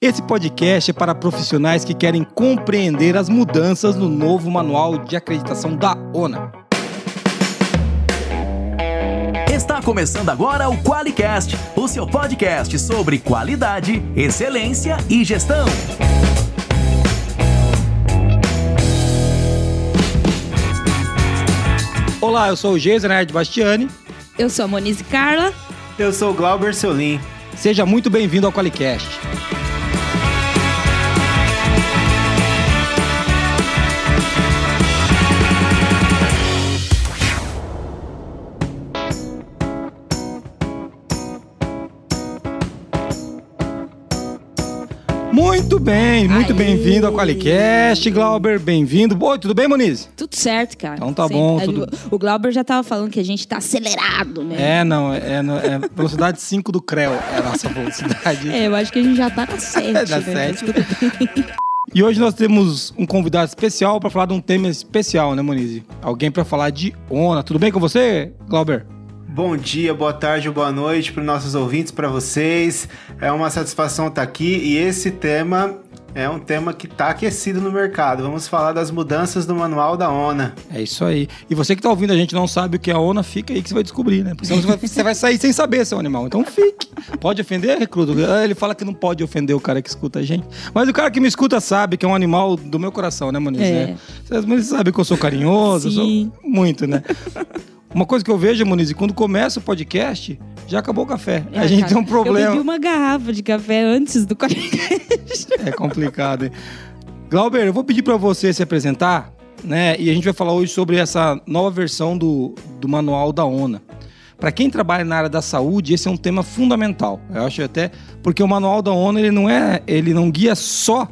Esse podcast é para profissionais que querem compreender as mudanças no novo manual de acreditação da ONA. Está começando agora o QualiCast, o seu podcast sobre qualidade, excelência e gestão. Olá, eu sou o Geisa Nerd Bastiani. Eu sou a Monize Carla. Eu sou o Glauber Solim. Seja muito bem-vindo ao QualiCast. Muito bem, muito bem-vindo ao Qualicast, Glauber, bem-vindo. Oi, tudo bem, Moniz? Tudo certo, cara. Então tá bom, tudo- O Glauber já tava falando que a gente tá acelerado, né? É, não, é, no- é velocidade 5 do CREO, é a nossa velocidade. É, eu acho que a gente já tá na 7, Da né? sete. Mas tudo bem. E hoje nós temos um convidado especial para falar de um tema especial, né, Moniz? Alguém para falar de ONA. Tudo bem com você, Glauber? Bom dia, boa tarde, boa noite para os nossos ouvintes, para vocês. É uma satisfação estar aqui e esse tema é um tema que está aquecido no mercado. Vamos falar das mudanças do manual da ONA. É isso aí. E você que tá ouvindo a gente não sabe o que é a ONA, fica aí que você vai descobrir, né? Porque senão você vai, você vai sair sem saber, seu animal. Então fique. Pode ofender, recruta? Ah, Ele fala que não pode ofender o cara que escuta a gente. Mas o cara que me escuta sabe que é um animal do meu coração, né, Moniz? É. Né? Vocês Moniz sabe que eu sou carinhoso, eu Sim. sou muito, né? Uma coisa que eu vejo, Moniz, quando começa o podcast, já acabou o café. a É, gente cara, tem um Eu problema. bebi uma garrafa de café antes do podcast. É complicado, hein? Glauber, eu vou pedir para você se apresentar, né? E a gente vai falar hoje sobre essa nova versão do, do manual da ONA. Para quem trabalha na área da saúde, esse é um tema fundamental. Eu acho até porque o manual da ONA ele não é, ele não guia só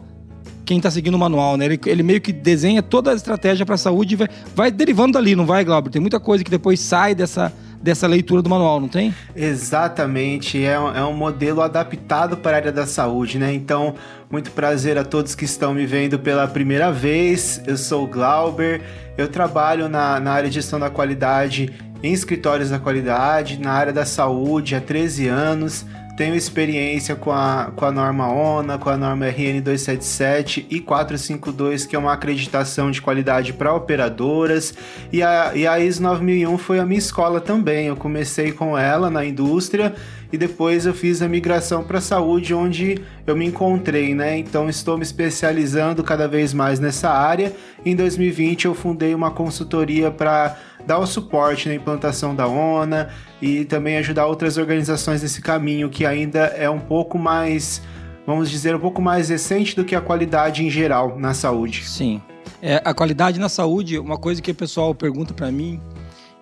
quem está seguindo o manual, né? Ele, ele meio que desenha toda a estratégia para a saúde e vai, vai derivando dali, não vai, Glauber? Tem muita coisa que depois sai dessa, dessa leitura do manual, não tem? Exatamente, é um, é um modelo adaptado para a área da saúde, né? Então, muito prazer a todos que estão me vendo pela primeira vez. Eu sou o Glauber, eu trabalho na, na área de gestão da qualidade em escritórios da qualidade, na área da saúde há 13 anos. Tenho experiência com a, com a norma ONA, com a norma RN 277 e 452, que é uma acreditação de qualidade para operadoras. E a, e a ISO 9001 foi a minha escola também. Eu comecei com ela na indústria e depois eu fiz a migração para a saúde, onde eu me encontrei, né? Então estou me especializando cada vez mais nessa área. Em 2020 eu fundei uma consultoria para dar o suporte na implantação da ONA e também ajudar outras organizações nesse caminho que ainda é um pouco mais, vamos dizer, um pouco mais recente do que a qualidade em geral na saúde. Sim. É, a qualidade na saúde, uma coisa que o pessoal pergunta pra mim.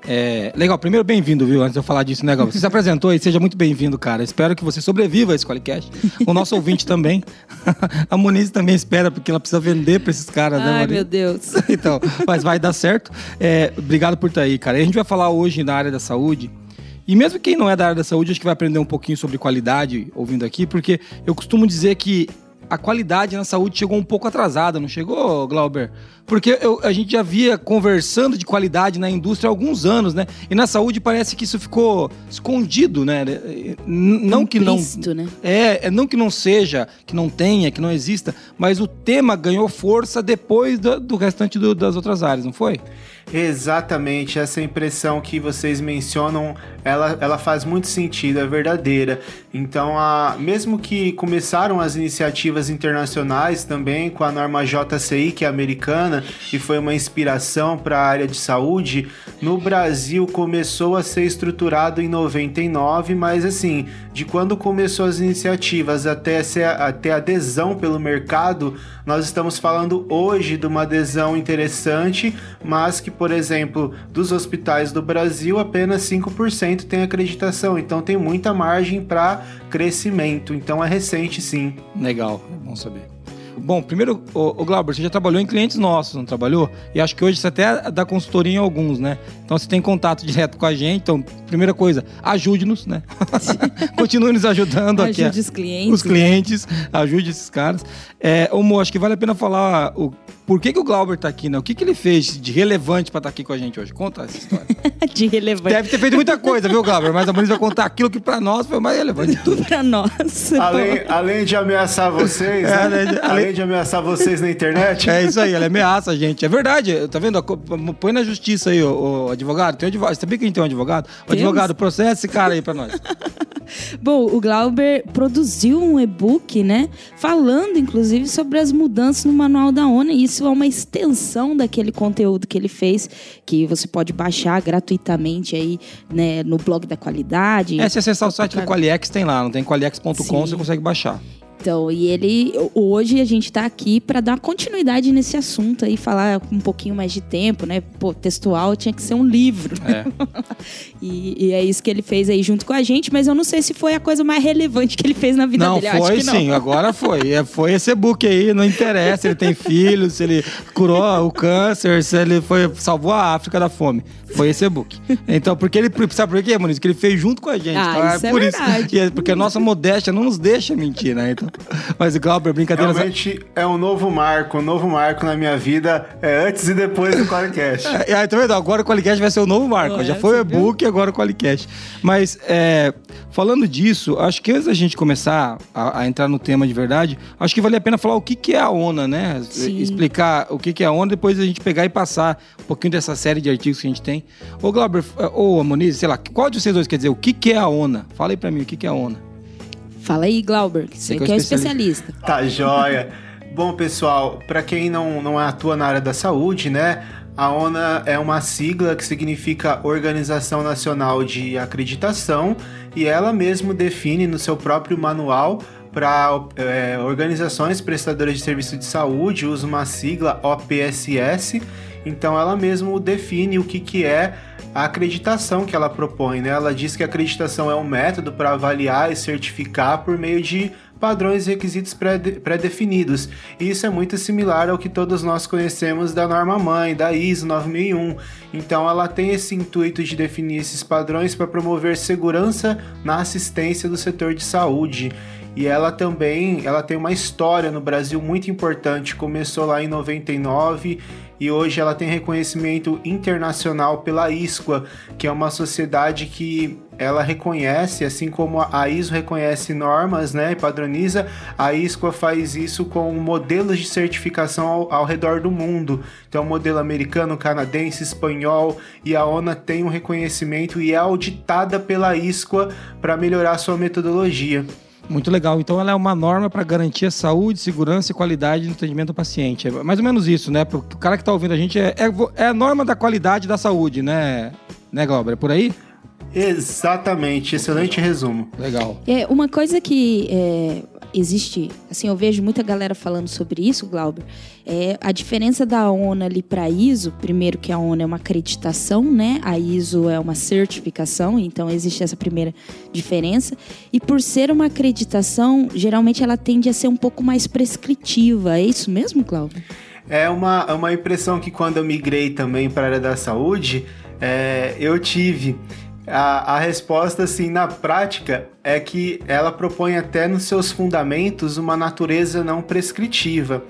É... Legal, primeiro bem-vindo, viu? Antes de eu falar disso, né, Gal? Você se apresentou aí, seja muito bem-vindo, cara. Espero que você sobreviva a esse Qualicast. O nosso ouvinte também. A Moniz também espera, porque ela precisa vender pra esses caras, né, Ai, meu Deus. então, mas vai dar certo. É, obrigado por estar aí, cara. E a gente vai falar hoje na área da saúde. E mesmo quem não é da área da saúde, acho que vai aprender um pouquinho sobre qualidade ouvindo aqui, porque eu costumo dizer que a qualidade na saúde chegou um pouco atrasada, não chegou, Glauber? Porque eu- a gente já via conversando de qualidade na indústria há alguns anos, né? E na saúde parece que isso ficou escondido, né? Não que não. Implícito, né? É, é não que não seja, que não tenha, que não exista, mas o tema ganhou força depois do, do restante do- das outras áreas, não foi? Exatamente, essa impressão que vocês mencionam, ela, ela faz muito sentido, é verdadeira. Então, a, mesmo que começaram as iniciativas internacionais também com a norma JCI, que é americana, e foi uma inspiração para a área de saúde, no Brasil começou a ser estruturado em 99, mas assim, de quando começou as iniciativas até, até adesão pelo mercado, nós estamos falando hoje de uma adesão interessante, mas que, por exemplo, dos hospitais do Brasil, apenas 5% tem acreditação. Então tem muita margem para crescimento. Então é recente sim. Legal, é bom saber. Bom, primeiro, o, o Glauber, você já trabalhou em clientes nossos, não trabalhou? E acho que hoje você até dá consultoria em alguns, né? Então você tem contato direto com a gente. Então, primeira coisa, ajude-nos, né? Continue nos ajudando aqui. Ajude os clientes. os clientes, ajude esses caras. É, ô, Mo, acho que vale a pena falar o, por que, que o Glauber tá aqui, né? O que, que ele fez de relevante pra estar aqui com a gente hoje? Conta essa história. De relevante Deve ter feito muita coisa, viu, Glauber? Mas a Moniz vai contar aquilo que pra nós foi o mais relevante de tudo. pra nós. Além, além de ameaçar vocês, É, né? além de- além de ameaçar vocês na internet, É isso aí, ela ameaça a gente. É verdade, tá vendo? Põe na justiça aí, ô, advogado. Tem um advogado. Você sabia que a gente tem um advogado? O Temos. advogado, processa esse cara aí pra nós. Bom, o Glauber produziu um e-book, né? Falando, inclusive, sobre as mudanças no manual da ONU. E isso é uma extensão daquele conteúdo que ele fez, que você pode baixar gratuitamente aí, né, no blog da qualidade. É, se acessar o site do Qualiex, tem lá. Não tem qualiex.com, você consegue baixar. Então, e ele hoje a gente tá aqui para dar continuidade nesse assunto aí, falar um pouquinho mais de tempo, né? Pô, textual tinha que ser um livro. É. E, e é isso que ele fez aí junto com a gente, mas eu não sei se foi a coisa mais relevante que ele fez na vida Não, dele. Foi não. sim, agora foi. É, Foi esse e-book aí, não interessa se ele tem filhos, se ele curou o câncer, se ele foi, salvou a África da fome. Foi esse e-book. Então, porque ele. Sabe por quê, Muniz? Que ele fez junto com a gente. Ah, tá? isso é por verdade. E é porque a nossa modéstia não nos deixa mentir, né? Então, mas, Glauber, brincadeira. realmente é um novo marco, um novo marco na minha vida, é antes e depois do Qualicast. É, aí, tá vendo? Agora o Qualicast vai ser o novo marco. Olha, Já foi o e-book, agora o Qualicast. Mas, é, falando disso, acho que antes da gente começar a, a entrar no tema de verdade, acho que vale a pena falar o que, que é a ONA, né? Sim. Explicar o que, que é a ONA, depois a gente pegar e passar um pouquinho dessa série de artigos que a gente tem. Ô, Glauber, ou Moniz, sei lá, qual de vocês dois quer dizer o que, que é a ONA? Fala aí pra mim o que, que é a ONA. Fala aí, Glauber, que Você que é que o é especialista. Tá joia. Bom, pessoal, para quem não, não atua na área da saúde, né? A ONA é uma sigla que significa Organização Nacional de Acreditação e ela mesmo define no seu próprio manual para organizações prestadoras de serviço de saúde, usa uma sigla OPSS, então ela mesmo define o que, que é a acreditação que ela propõe, né? Ela diz que a acreditação é um método para avaliar e certificar por meio de padrões e requisitos pré- pré-definidos. E isso é muito similar ao que todos nós conhecemos da norma mãe, da ISO 9001. Então ela tem esse intuito de definir esses padrões para promover segurança na assistência do setor de saúde. E ela também, ela tem uma história no Brasil muito importante. Começou lá em 99 e hoje ela tem reconhecimento internacional pela ISQA, que é uma sociedade que ela reconhece, assim como a ISO reconhece normas, né, e padroniza, a ISQA faz isso com modelos de certificação ao, ao redor do mundo. Então, modelo americano, canadense, espanhol, e a ONA tem um reconhecimento e é auditada pela ISQA para melhorar sua metodologia. Muito legal. Então ela é uma norma para garantir a saúde, segurança e qualidade no atendimento ao paciente. É mais ou menos isso, né? Porque o cara que está ouvindo a gente é, é, é a norma da qualidade da saúde, né? Né, Glauber? É por aí? Exatamente, excelente resumo. Legal. É, uma coisa que é, existe, assim, eu vejo muita galera falando sobre isso, Glauber, é a diferença da ONA ali para a ISO, primeiro que a ONA é uma acreditação, né? A ISO é uma certificação, então existe essa primeira diferença. E por ser uma acreditação, geralmente ela tende a ser um pouco mais prescritiva. É isso mesmo, Glauber? É uma, uma impressão que quando eu migrei também para a área da saúde, é, eu tive. A, a resposta, assim, na prática, é que ela propõe até nos seus fundamentos uma natureza não prescritiva.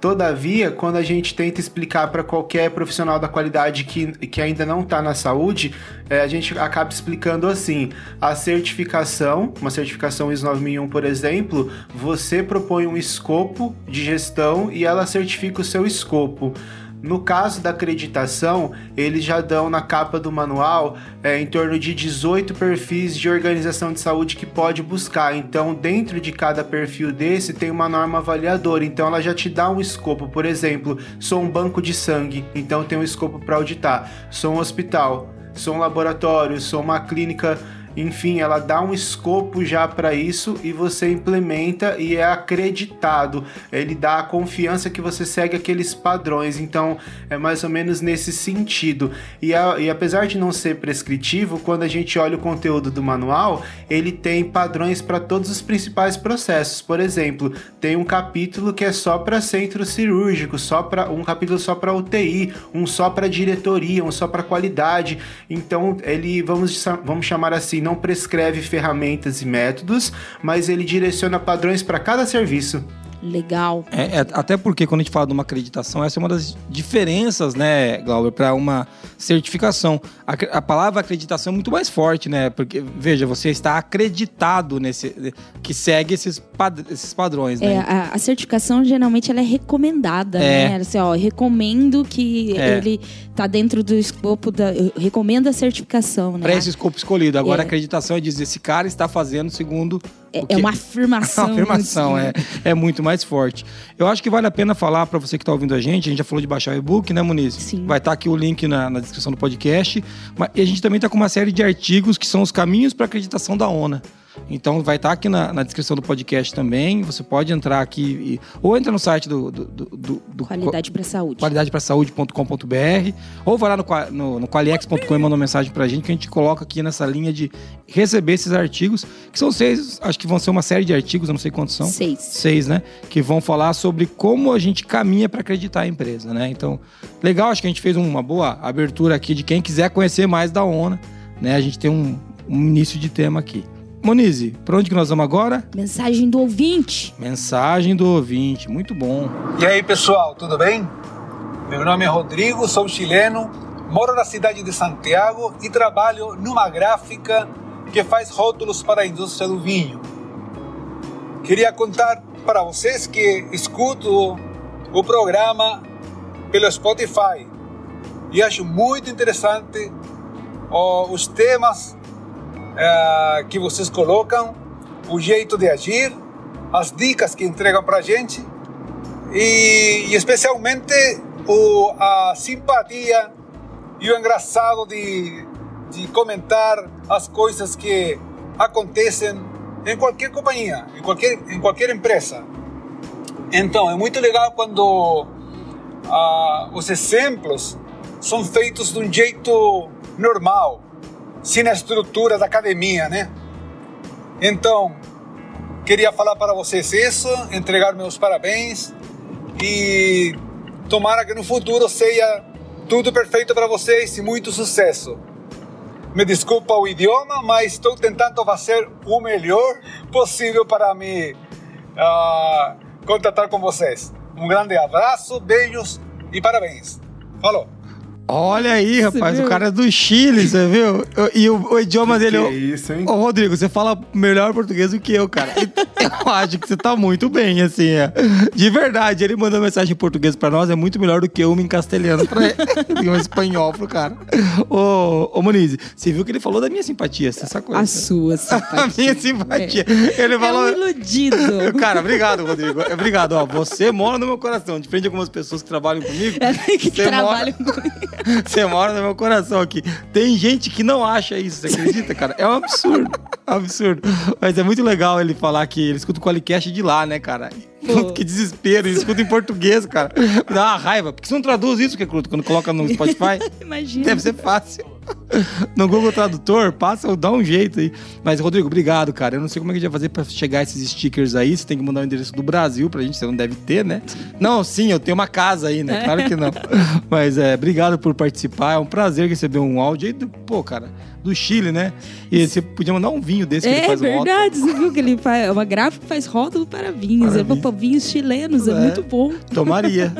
Todavia, quando a gente tenta explicar para qualquer profissional da qualidade que, que ainda não está na saúde, é, a gente acaba explicando assim: a certificação, uma certificação ISO 9001, por exemplo, você propõe um escopo de gestão e ela certifica o seu escopo. No caso da acreditação, eles já dão na capa do manual é, em torno de 18 perfis de organização de saúde que pode buscar. Então, dentro de cada perfil desse, tem uma norma avaliadora. Então, ela já te dá um escopo. Por exemplo, sou um banco de sangue, então tem um escopo para auditar. Sou um hospital, sou um laboratório, sou uma clínica. Enfim, ela dá um escopo já para isso e você implementa e é acreditado. Ele dá a confiança que você segue aqueles padrões. Então, é mais ou menos nesse sentido. E, a- e apesar de não ser prescritivo, quando a gente olha o conteúdo do manual, ele tem padrões para todos os principais processos. Por exemplo, tem um capítulo que é só para centro cirúrgico, só para um capítulo só para UTI, um só para diretoria, um só para qualidade. Então, ele vamos vamos chamar assim, não prescreve ferramentas e métodos, mas ele direciona padrões para cada serviço. Legal. É, é, até porque quando a gente fala de uma acreditação, essa é uma das diferenças, né, Glauber, para uma certificação. A, a, palavra acreditação é muito mais forte, né? Porque, veja, você está acreditado nesse. que segue esses, pad, esses padrões, né? É, a, a, certificação geralmente ela é recomendada, é. né? Assim, ó, recomendo que é. ele está dentro do escopo da. Recomendo a certificação, né? Para esse escopo escolhido. Agora, a é. acreditação é dizer esse cara está fazendo segundo é, é, uma afirmação. É uma afirmação, é, é muito mais forte. Eu acho que vale a pena falar para você que está ouvindo a gente, a gente já falou de baixar o e-book, né, Muniz? Sim. Vai estar tá aqui o link na, na, descrição do podcast. Mas, e a gente também está com uma série de artigos que são os caminhos para acreditação da ONA. Então vai estar tá aqui na, na, descrição do podcast também. Você pode entrar aqui e, ou entra no site do, do, do, do Qualidade para Saúde. Qualidadeprasaúde.com.br ou vai lá no, no, no qualiex.com e manda uma mensagem para a gente que a gente coloca aqui nessa linha de receber esses artigos, que são seis, acho que vão ser uma série de artigos, eu não sei quantos são. Seis. Seis, né? Que vão falar sobre como a gente caminha para acreditar a empresa, né? Então, legal, acho que a gente fez uma boa abertura aqui de quem quiser conhecer mais da ONA, né? A gente tem um, um início de tema aqui. Monize, para onde que nós vamos agora? Mensagem do ouvinte. Mensagem do ouvinte, muito bom. E aí, pessoal, tudo bem? Meu nome é Rodrigo, sou chileno, moro na cidade de Santiago e trabalho numa gráfica que faz rótulos para a indústria do vinho. Queria contar para vocês que escuto o programa pelo Spotify e acho muito interessante os temas é, que vocês colocam, o jeito de agir, as dicas que entregam para a gente e, e especialmente o, a simpatia e o engraçado de, de comentar as coisas que acontecem em qualquer companhia, em qualquer, em qualquer empresa. Então, é muito legal quando ah, os exemplos são feitos de um jeito normal, sem a estrutura da academia, né? Então, queria falar para vocês isso, entregar meus parabéns e tomara que no futuro seja tudo perfeito para vocês e muito sucesso. Me desculpa o idioma, mas estou tentando fazer o melhor possível para me uh, contatar com vocês. Um grande abraço, beijos e parabéns. Falou! Olha aí, rapaz, o cara é do Chile, você viu? E o, o idioma que dele. Que é isso, hein? Ô, Rodrigo, você fala melhor português do que eu, cara. eu acho que você tá muito bem, assim. É. De verdade, ele mandou mensagem em português pra nós, é muito melhor do que eu em castelhano pra ele. um espanhol pro cara. Ô, ô Moniz, você viu que ele falou da minha simpatia, essa coisa. A sua simpatia. A minha simpatia. É. Ele falou. É um iludido. cara, obrigado, Rodrigo. Obrigado, ó. Você mora no meu coração. Diferente de algumas pessoas que trabalham comigo. É, que trabalham mora... comigo. Você mora no meu coração aqui. Tem gente que não acha isso, você acredita, cara? É um absurdo. É um absurdo. Mas é muito legal ele falar que ele escuta o Qualicast de lá, né, cara? Pô. Que desespero, ele escuta em português, cara. Dá uma raiva. Por que você não traduz isso, Recruto, quando coloca no Spotify? Imagina. Deve ser fácil. No Google Tradutor, passa, dá um jeito aí. Mas, Rodrigo, obrigado, cara. Eu não sei como é que a gente vai fazer pra chegar esses stickers aí. Você tem que mandar o endereço do Brasil pra gente, você não deve ter, né? Não, sim, eu tenho uma casa aí, né? Claro que não. Mas, é, obrigado por participar. É um prazer receber um áudio aí. Do, pô, cara, do Chile, né? E você podia mandar um vinho desse que é, ele faz verdade, você viu que ele faz é uma gráfica que faz rótulo para vinhos. Para é vinho. vinhos chilenos, é, é muito bom. Tomaria.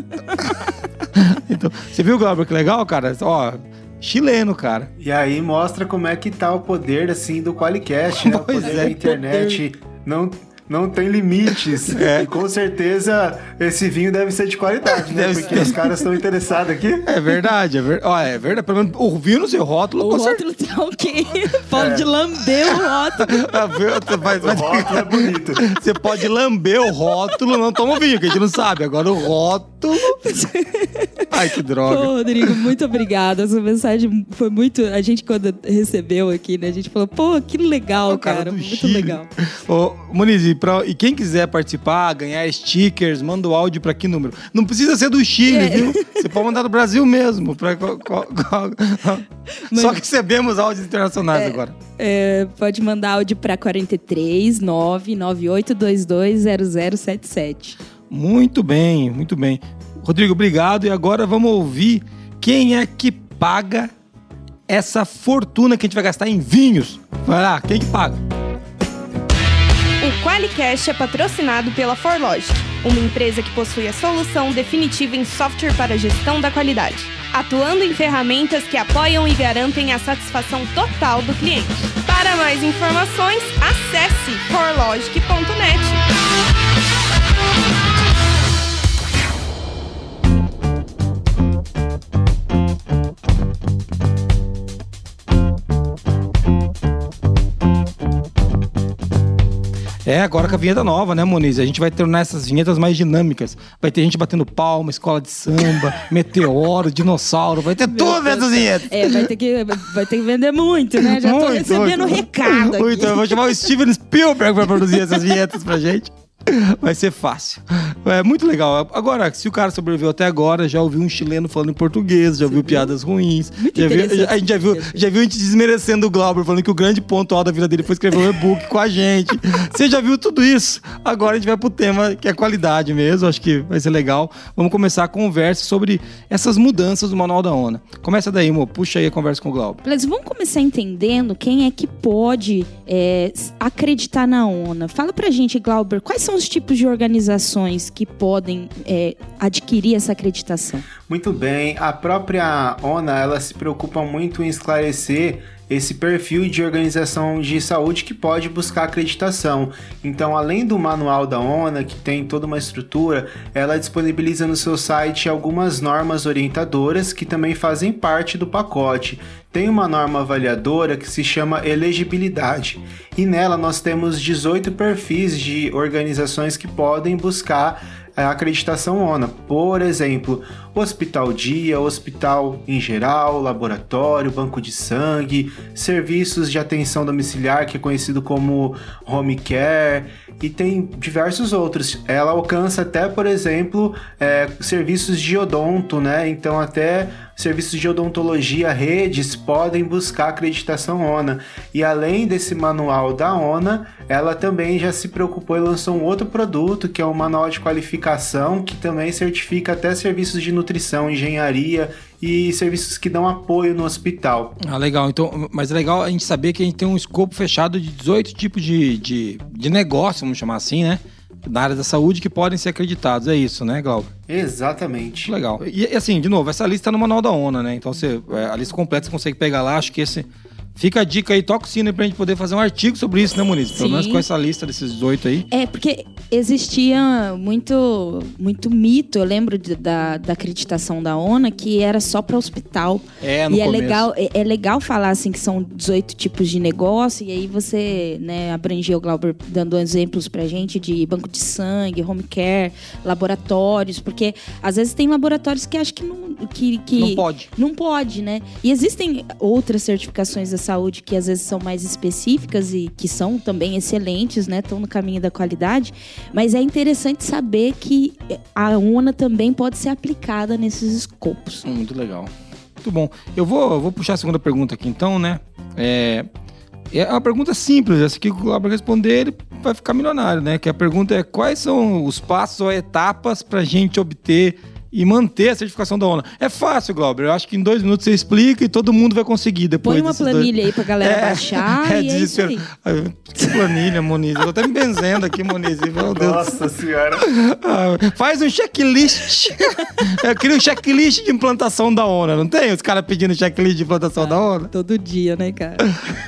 então, você viu, Glauber, que legal, cara? Ó, chileno, cara. E aí mostra como é que tá o poder, assim, do Qualicast, né? Pois o poder é, da internet. Não não tem limites. É. E com certeza esse vinho deve ser de qualidade, né? Deve Porque ser. os caras estão interessados aqui. É verdade, é, ver... Ó, é verdade. Pelo menos o vinho no seu rótulo. O rótulo certeza. tá ok. Pode é. lamber o rótulo. Mas, mas... O rótulo é bonito. Você pode lamber o rótulo, não toma vinho, que a gente não sabe. Agora o rótulo. Ai, que droga. Pô, Rodrigo, muito obrigada. Essa mensagem foi muito. A gente, quando recebeu aqui, né? A gente falou, pô, que legal, cara. cara muito Chile. legal. Ô, Moniz, pra, e quem quiser participar, ganhar stickers, manda o áudio para que número? Não precisa ser do Chile, é. viu? Você pode mandar do Brasil mesmo. Pra, Mas, Só recebemos áudios internacionais é, agora. É, pode mandar áudio para 43 998220077. Muito bem, muito bem. Rodrigo, obrigado. E agora vamos ouvir quem é que paga essa fortuna que a gente vai gastar em vinhos. Vai lá, quem que paga? Qualicast é patrocinado pela Forlogic uma empresa que possui a solução definitiva em software para gestão da qualidade, atuando em ferramentas que apoiam e garantem a satisfação total do cliente. Para mais informações, acesse forlogic.net. É, agora com a vinheta nova, né, Moniz? A gente vai tornar essas vinhetas mais dinâmicas. Vai ter gente batendo palma, escola de samba, meteoro, dinossauro, vai ter tudo essas vinhetas. É, vai ter, que, vai ter que vender muito, né? Já tô Muito, recebendo muito. recado aqui. Muito, eu vou chamar o Steven Spielberg pra produzir essas vinhetas pra gente. Vai ser fácil. É muito legal. Agora, se o cara sobreviveu até agora, já ouviu um chileno falando em português, já ouviu piadas ruins. Muito já viu, interessante. a gente já viu, já viu a gente desmerecendo o Glauber, falando que o grande ponto alto da vida dele foi escrever um e-book com a gente. Você já viu tudo isso. Agora a gente vai pro tema que é qualidade mesmo. Acho que vai ser legal. Vamos começar a conversa sobre essas mudanças do Manual da ONA. Começa daí, amor. Puxa aí a conversa com o Glauber. Beleza, vamos começar entendendo quem é que pode é, acreditar na ONA. Fala pra gente, Glauber, quais são os tipos de organizações que podem é, adquirir essa acreditação? Muito bem, a própria ONA ela se preocupa muito em esclarecer esse perfil de organização de saúde que pode buscar acreditação. Então, além do manual da ONA, que tem toda uma estrutura, ela disponibiliza no seu site algumas normas orientadoras que também fazem parte do pacote. Tem uma norma avaliadora que se chama elegibilidade, e nela nós temos 18 perfis de organizações que podem buscar a acreditação ONA. Por exemplo, hospital dia, hospital em geral, laboratório, banco de sangue, serviços de atenção domiciliar, que é conhecido como home care, e tem diversos outros. Ela alcança até, por exemplo, é, serviços de odonto, né? Então até serviços de odontologia, redes podem buscar acreditação ONA. E além desse manual da ONA, ela também já se preocupou e lançou um outro produto, que é um manual de qualificação, que também certifica até serviços de nutrição, engenharia e serviços que dão apoio no hospital. Ah, legal. Então, mas é legal a gente saber que a gente tem um escopo fechado de 18 tipos de, de, de negócio, vamos chamar assim, né? Na área da saúde que podem ser acreditados. É isso, né, Glauber? Exatamente. Legal. E assim, de novo, essa lista tá no manual da ONA, né? Então você, é, a lista completa você consegue pegar lá. Acho que esse. Fica a dica aí, toca o sino pra gente poder fazer um artigo sobre isso, né, Muniz? Pelo Sim. menos com essa lista desses 18 aí. É, porque existia muito, muito mito, eu lembro de- da, da acreditação da ONA, que era só para hospital. É, no e é começo. legal, é, é legal falar assim que são 18 tipos de negócio, e aí você né, abrangeu o Glauber dando exemplos pra gente de banco de sangue, home care, laboratórios, porque às vezes tem laboratórios que acho que não. Que, que Não pode. Não pode, né? E existem outras certificações da saúde que às vezes são mais específicas e que são também excelentes, né? Estão no caminho da qualidade. Mas é interessante saber que a ONA também pode ser aplicada nesses escopos. Hum, Muito legal. Muito bom. Eu vou, vou puxar a segunda pergunta aqui então, né? É, é uma pergunta simples, essa que o Glauber responder, ele vai ficar milionário, né? Que a pergunta é quais são os passos ou etapas para a gente obter e manter a certificação da ONA. É fácil, Glauber. Eu acho que em dois minutos você explica e todo mundo vai conseguir depois. Põe uma planilha dois... aí pra galera baixar e é isso desespero. aí. Ai, Que planilha, Moniz. Eu tô até me benzendo aqui, Moniz. Meu Deus. Nossa senhora. Ah, faz um checklist. Eu queria um checklist de implantação da ONA, não tem? Os caras pedindo checklist de implantação da ONA? Todo dia, né, cara?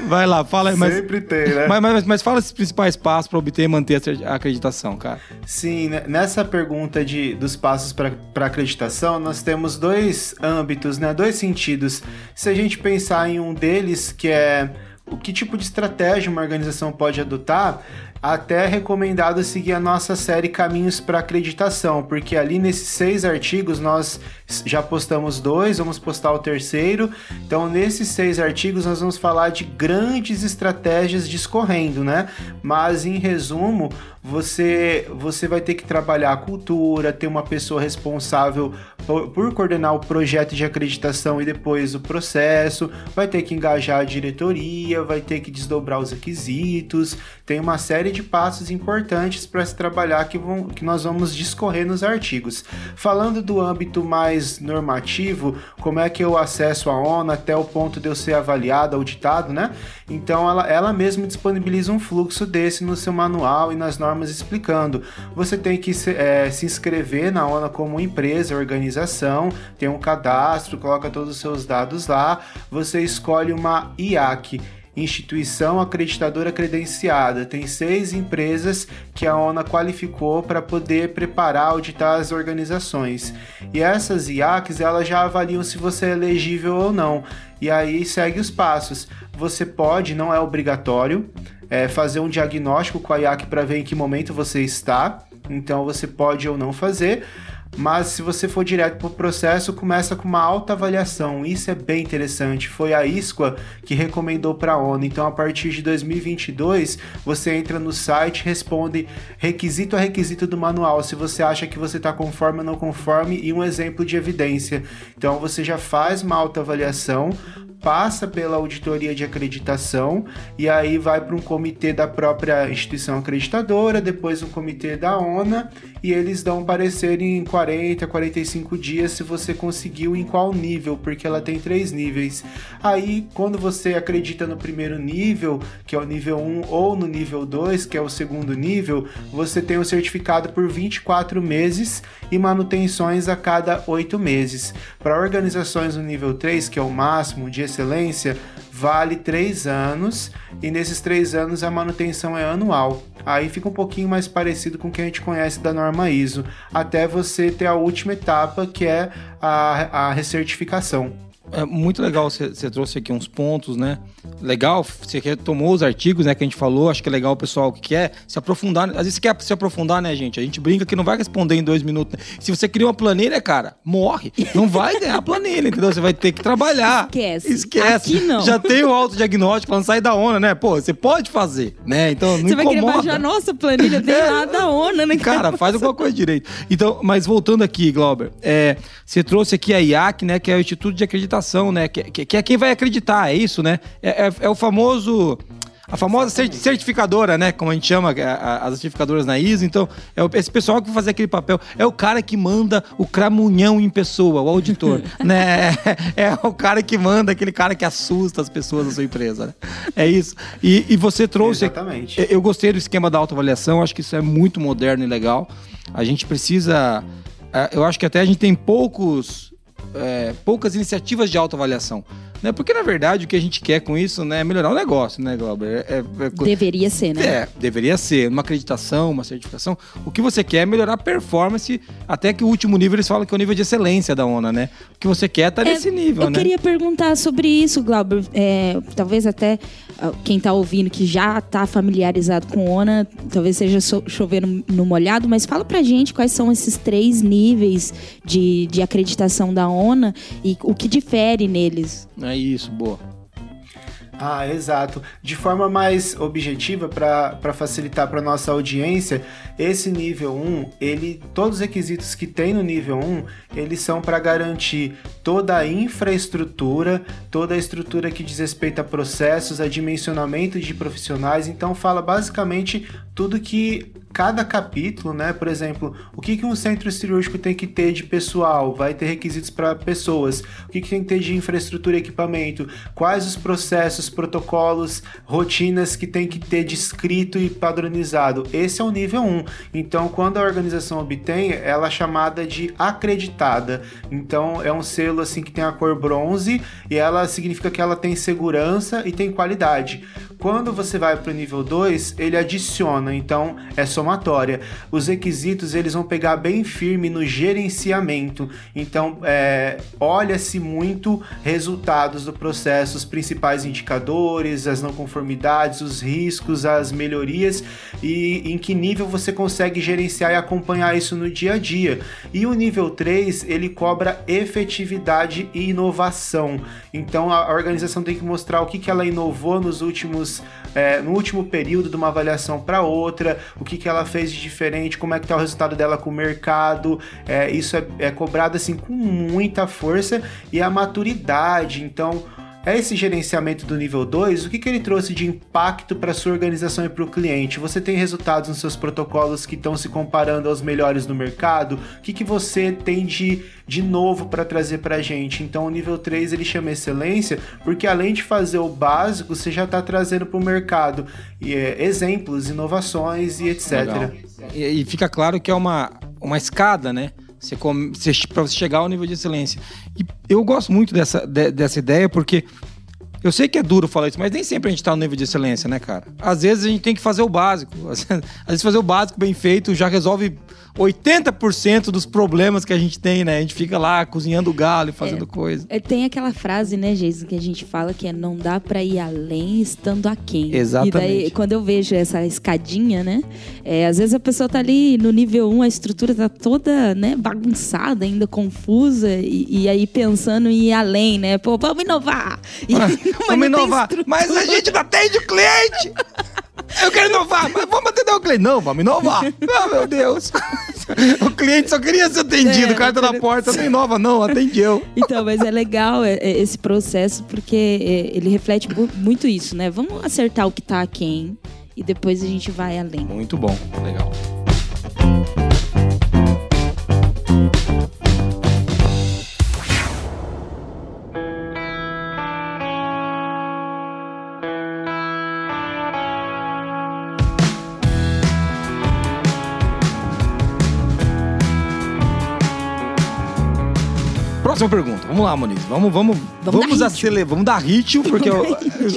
Vai lá, fala aí. Mas, Sempre tem, né? mas, mas, mas fala esses principais passos para obter e manter a acreditação, cara. Sim, né, nessa pergunta de, dos passos para acreditação, nós temos dois âmbitos, né, dois sentidos. Se a gente pensar em um deles, que é o que tipo de estratégia uma organização pode adotar, até é recomendado seguir a nossa série Caminhos para Acreditação, porque ali nesses seis artigos nós já postamos dois, vamos postar o terceiro. Então, nesses seis artigos, nós vamos falar de grandes estratégias discorrendo, né? Mas, em resumo, você, você vai ter que trabalhar a cultura, ter uma pessoa responsável por, por coordenar o projeto de acreditação e depois o processo, vai ter que engajar a diretoria, vai ter que desdobrar os requisitos, tem uma série de passos importantes para se trabalhar que, vão, que nós vamos discorrer nos artigos. Falando do âmbito mais normativo, como é que eu acesso a ONU até o ponto de eu ser avaliado, auditado, né? Então ela, ela mesma disponibiliza um fluxo desse no seu manual e nas normas explicando. Você tem que se, é, se inscrever na ONU como empresa, organização, tem um cadastro, coloca todos os seus dados lá, você escolhe uma IAC instituição acreditadora credenciada. Tem seis empresas que a ONA qualificou para poder preparar, auditar as organizações. E essas IACs, elas já avaliam se você é elegível ou não. E aí segue os passos. Você pode, não é obrigatório, é, fazer um diagnóstico com a IAC para ver em que momento você está. Então você pode ou não fazer mas se você for direto para o processo, começa com uma alta avaliação. Isso é bem interessante. Foi a ISQA que recomendou para a ONU. Então, a partir de 2022, você entra no site, responde requisito a requisito do manual, se você acha que você está conforme ou não conforme e um exemplo de evidência. Então, você já faz uma alta avaliação, passa pela auditoria de acreditação e aí vai para um comitê da própria instituição acreditadora, depois um comitê da ONA e eles dão um parecer em 40, 45 dias se você conseguiu em qual nível, porque ela tem três níveis. Aí, quando você acredita no primeiro nível, que é o nível 1, ou no nível 2, que é o segundo nível, você tem o certificado por 24 meses e manutenções a cada 8 meses. Para organizações no nível 3, que é o máximo de excelência, vale 3 anos e nesses 3 anos a manutenção é anual. Aí fica um pouquinho mais parecido com o que a gente conhece da norma ISO, até você ter a última etapa que é a, a recertificação. É muito legal, você trouxe aqui uns pontos, né? Legal, você retomou os artigos, né, que a gente falou. Acho que é legal o pessoal que quer se aprofundar. Às vezes quer se aprofundar, né, gente? A gente brinca que não vai responder em dois minutos. Se você cria uma planilha, cara, morre. Não vai ganhar a planilha, entendeu? Você vai ter que trabalhar. Esquece. Esquece. Aqui não. Já tem o autodiagnóstico, não sai da ONA, né? Pô, você pode fazer, né? Então não Você incomoda. vai querer baixar, nossa, planilha, tem É. nada da ONA, né? Cara, faz alguma coisa direito. Então, mas voltando aqui, Glauber, é, você trouxe aqui a IAC, né, que é o Instituto de Acreditação, né, que, que- que é quem vai acreditar, é isso, né? É, é- é o famoso... A famosa cer- certificadora, né? Como a gente chama a- a- as certificadoras na ISO. Então, é o- esse pessoal que vai fazer aquele papel. É o cara que manda o cramunhão em pessoa, o auditor. né? É o cara que manda, aquele cara que assusta as pessoas da sua empresa. né? É isso. E, e você trouxe. Exatamente. Eu- Eu gostei do esquema da autoavaliação, acho que isso é muito moderno e legal. A gente precisa. eh, Eu acho que até a gente tem poucos. Eh, poucas iniciativas de autoavaliação. Né? Porque, na verdade, o que a gente quer com isso né, é melhorar o negócio, né, Glauber? É, é- é- Deveria ser, né? é, deveria ser. Uma acreditação, uma certificação. O que você quer é melhorar a performance, até que o último nível eles falam que é o nível de excelência da ONA, né? O que você quer tá É, nesse nível, eu né? queria perguntar sobre isso, Glauber. É, talvez até quem está ouvindo que já está familiarizado com ONA, talvez seja chover no, no molhado, mas fala pra gente quais são esses três níveis de, de acreditação da ONA e o que difere neles. É isso, boa. Ah, exato. De forma mais objetiva, para facilitar para nossa audiência, esse nível 1, ele, todos os requisitos que tem no nível 1, eles são para garantir toda a infraestrutura, toda a estrutura que diz respeito a processos, a dimensionamento de profissionais. Então, fala basicamente tudo que cada capítulo, né? Por exemplo, o que, que um centro cirúrgico tem que ter de pessoal? Vai ter requisitos para pessoas. O que, que tem que ter de infraestrutura e equipamento? Quais os processos, protocolos, rotinas que tem que ter de escrito e padronizado? Esse é o nível 1. Então, quando a organização obtém, ela é chamada de acreditada. Então, é um selo assim que tem a cor bronze e ela significa que ela tem segurança e tem qualidade. Quando você vai para o nível 2, ele adiciona, então é somatória. Os requisitos eles vão pegar bem firme no gerenciamento. Então, é, olha-se muito resultados do processo, os principais indicadores, as não conformidades, os riscos, as melhorias e em que nível você consegue gerenciar e acompanhar isso no dia a dia. E o nível 3, ele cobra efetividade e inovação. Então, a organização tem que mostrar o que, que ela inovou nos últimos é, no último período de uma avaliação para outra, o que, que ela fez de diferente, como é que tá o resultado dela com o mercado. É, isso é, é cobrado assim com muita força e a maturidade. Então, é esse gerenciamento do nível 2, o que, que ele trouxe de impacto para sua organização e para o cliente? Você tem resultados nos seus protocolos que estão se comparando aos melhores do mercado? O que, que você tem de, de novo para trazer para a gente? Então, o nível 3 ele chama excelência, porque além de fazer o básico, você já está trazendo para o mercado e, é, exemplos, inovações e etc. E, e fica claro que é uma, uma escada, né? Você, você, para você chegar ao nível de excelência. E eu gosto muito dessa, de, dessa ideia porque eu sei que é duro falar isso, mas nem sempre a gente está no nível de excelência, né, cara? Às vezes a gente tem que fazer o básico. Às vezes fazer o básico bem feito já resolve 80% dos problemas que a gente tem, né? A gente fica lá cozinhando galo e fazendo é, coisa. É, tem aquela frase, né, Jason, que a gente fala que é não dá para ir além estando aquém. Exatamente. E daí, quando eu vejo essa escadinha, né? É, às vezes a pessoa tá ali no nível 1, a estrutura tá toda, né, bagunçada, ainda confusa, e, e aí pensando em ir além, né? Pô, vamos inovar! E, vamos inovar! Mas a gente não atende o cliente! Eu quero inovar, mas vamos atender o cliente. Não, vamos inovar. Oh, meu Deus. O cliente só queria ser atendido. É, o cara tá na porta, não inova, não, atendeu. Então, mas é legal é, é, esse processo porque é, ele reflete muito isso, né? Vamos acertar o que tá quem e depois a gente vai além. Muito bom, legal. Próxima pergunta. Vamos lá, Moniz. Vamos, vamos, vamos, vamos acelerar. Vamos dar ritmo, porque eu,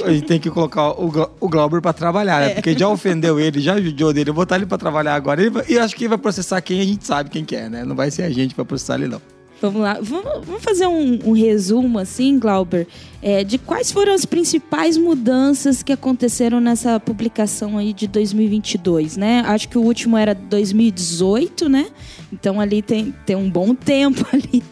a gente tem que colocar o, o Glauber pra trabalhar, né? É. Porque já ofendeu ele, já judiou dele. Eu vou botar ele pra trabalhar agora. e acho que ele vai processar quem a gente sabe quem quer, é, né? Não vai ser a gente que vai processar ele, não. Vamos lá. Vamos, fazer um, um, resumo, assim, Glauber, é, de quais foram as principais mudanças que aconteceram nessa publicação aí de 2022, né? Acho que o último era 2018, né? Então ali tem, tem um bom tempo ali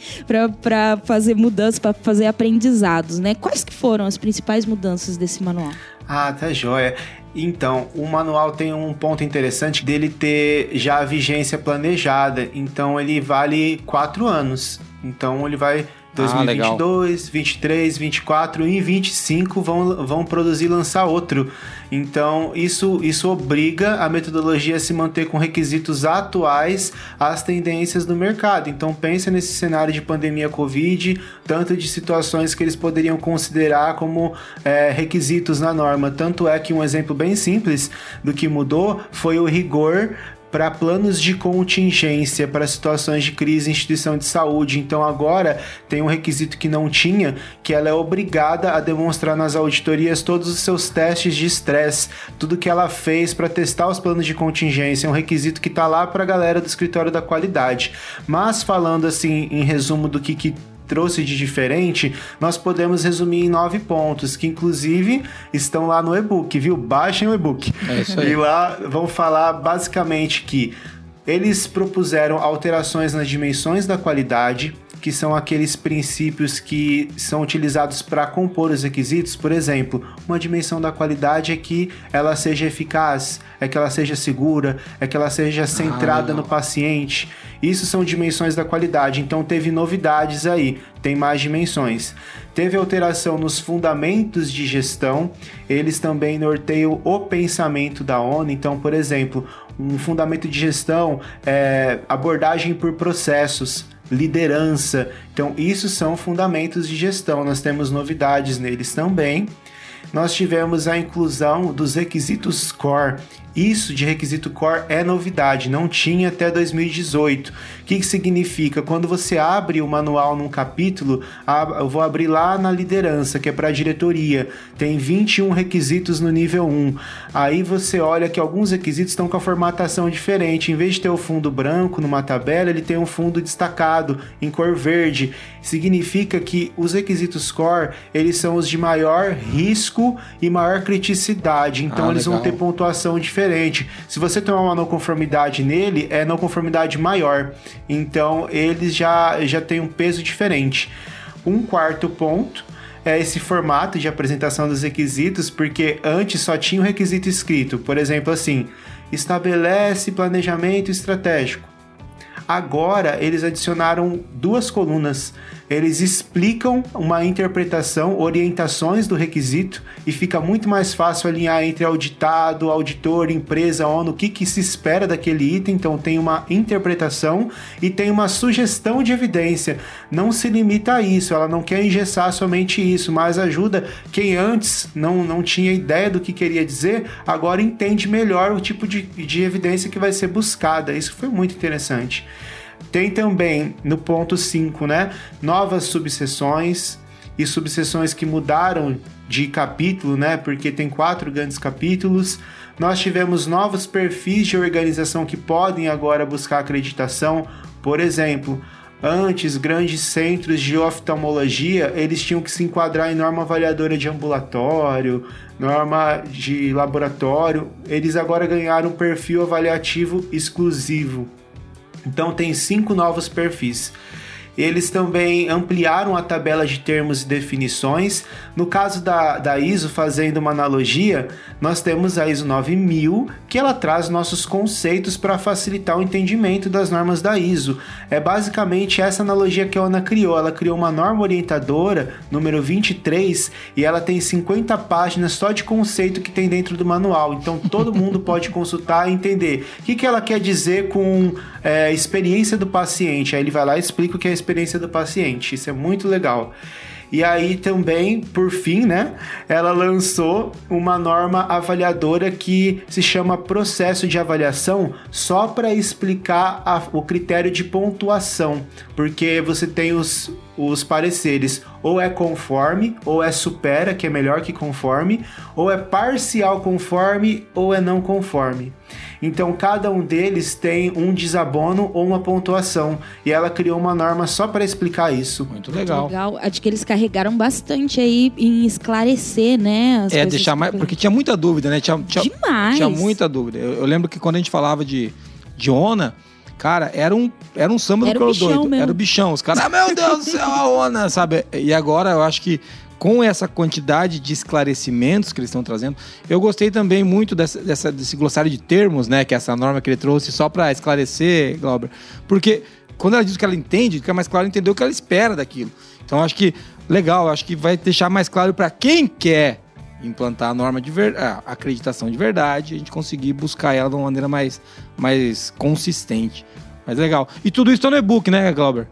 para fazer mudanças, para fazer aprendizados, né? Quais que foram as principais mudanças desse manual? Ah, tá joia. Então, o manual tem um ponto interessante dele ter já a vigência planejada. Então, ele vale quatro anos. Então, ele vai 2022, ah, 23, 24 e 25 vão, vão produzir e lançar outro. Então, isso, isso obriga a metodologia a se manter com requisitos atuais às tendências do mercado. Então, pensa nesse cenário de pandemia Covid, tanto de situações que eles poderiam considerar como é, requisitos na norma. Tanto é que um exemplo bem simples do que mudou foi o rigor para planos de contingência para situações de crise em instituição de saúde. Então agora tem um requisito que não tinha, que ela é obrigada a demonstrar nas auditorias todos os seus testes de estresse, tudo que ela fez para testar os planos de contingência, é um requisito que está lá para a galera do escritório da qualidade. Mas falando assim em resumo do que, que trouxe de diferente, nós podemos resumir em nove pontos, que inclusive estão lá no e-book, viu? Baixem o e-book. É isso aí. E lá vão falar basicamente que eles propuseram alterações nas dimensões da qualidade, que são aqueles princípios que são utilizados para compor os requisitos. Por exemplo, uma dimensão da qualidade é que ela seja eficaz, é que ela seja segura, é que ela seja centrada ah, no paciente. Isso são dimensões da qualidade. Então teve novidades aí, tem mais dimensões. Teve alteração nos fundamentos de gestão, eles também norteiam o pensamento da ONU. Então, por exemplo, um fundamento de gestão é abordagem por processos liderança. Então, isso são fundamentos de gestão. Nós temos novidades neles também. Nós tivemos a inclusão dos requisitos core isso de requisito core é novidade, não tinha até 2018. O que, que significa? Quando você abre o manual num capítulo, eu vou abrir lá na liderança, que é para a diretoria, tem 21 requisitos no nível 1. Aí você olha que alguns requisitos estão com a formatação diferente. Em vez de ter o fundo branco numa tabela, ele tem um fundo destacado em cor verde. Significa que os requisitos core, eles são os de maior risco e maior criticidade. Então ah, eles legal. vão ter pontuação diferente diferente. Se você tomar uma não conformidade nele, é não conformidade maior. Então eles já, já têm um peso diferente. Um quarto ponto é, esse formato de apresentação dos requisitos, porque antes só tinha o requisito escrito. Por exemplo, assim, estabelece planejamento estratégico. Agora eles adicionaram duas colunas eles explicam uma interpretação, orientações do requisito e fica muito mais fácil alinhar entre auditado, auditor, empresa, ONU, o que, que se espera daquele item. Então tem uma interpretação e tem uma sugestão de evidência. Não se limita a isso, ela não quer engessar somente isso, mas ajuda quem antes não, não tinha ideia do que queria dizer, agora entende melhor o tipo de, de evidência que vai ser buscada. Isso foi muito interessante. Tem também no ponto 5, né, novas subseções e subseções que mudaram de capítulo, né, porque tem quatro grandes capítulos. Nós tivemos novos perfis de organização que podem agora buscar acreditação. Por exemplo, antes grandes centros de oftalmologia, eles tinham que se enquadrar em norma avaliadora de ambulatório, norma de laboratório. Eles agora ganharam um perfil avaliativo exclusivo. Então tem cinco novos perfis. Eles também ampliaram a tabela de termos e definições. No caso da, da ISO, fazendo uma analogia, nós temos a ISO 9000, que ela traz nossos conceitos para facilitar o entendimento das normas da ISO. É basicamente essa analogia que a Ana criou. Ela criou uma norma orientadora, número 23, e ela tem 50 páginas só de conceito que tem dentro do manual. Então todo mundo pode consultar e entender o que, que ela quer dizer com é, experiência do paciente. Aí ele vai lá e explica o que é a experiência do paciente. Isso é muito legal. E aí também, por fim, né, ela lançou uma norma avaliadora que se chama processo de avaliação só para explicar a, o critério de pontuação, porque você tem os, os pareceres ou é conforme, ou é supera, que é melhor que conforme, ou é parcial conforme, ou é não conforme. Então cada um deles tem um desabono ou uma pontuação. E ela criou uma norma só para explicar isso. Muito legal. Muito legal. Acho que eles carregaram bastante aí em esclarecer, né? é, deixar mais. Porque tinha muita dúvida, né? Tinha, tinha, Demais. Tinha muita dúvida. Eu, eu, lembro que quando a gente falava de, de ONA. Cara, era um, era um samba era do coro doido. Mesmo. Era o bichão. Os caras, ah, meu Deus do céu, a ONA, sabe? E agora eu acho que com essa quantidade de esclarecimentos que eles estão trazendo. Eu gostei também muito dessa, dessa, desse glossário de termos, né? Que é essa norma que ele trouxe só para esclarecer, Glauber. Porque quando ela diz que ela entende, fica mais claro entender o que ela espera daquilo. Então acho que legal, acho que vai deixar mais claro para quem quer implantar a norma de a acreditação de verdade, a gente conseguir buscar ela de uma maneira mais, mais consistente. Mas legal. E tudo isso tá no e-book, né, Glauber?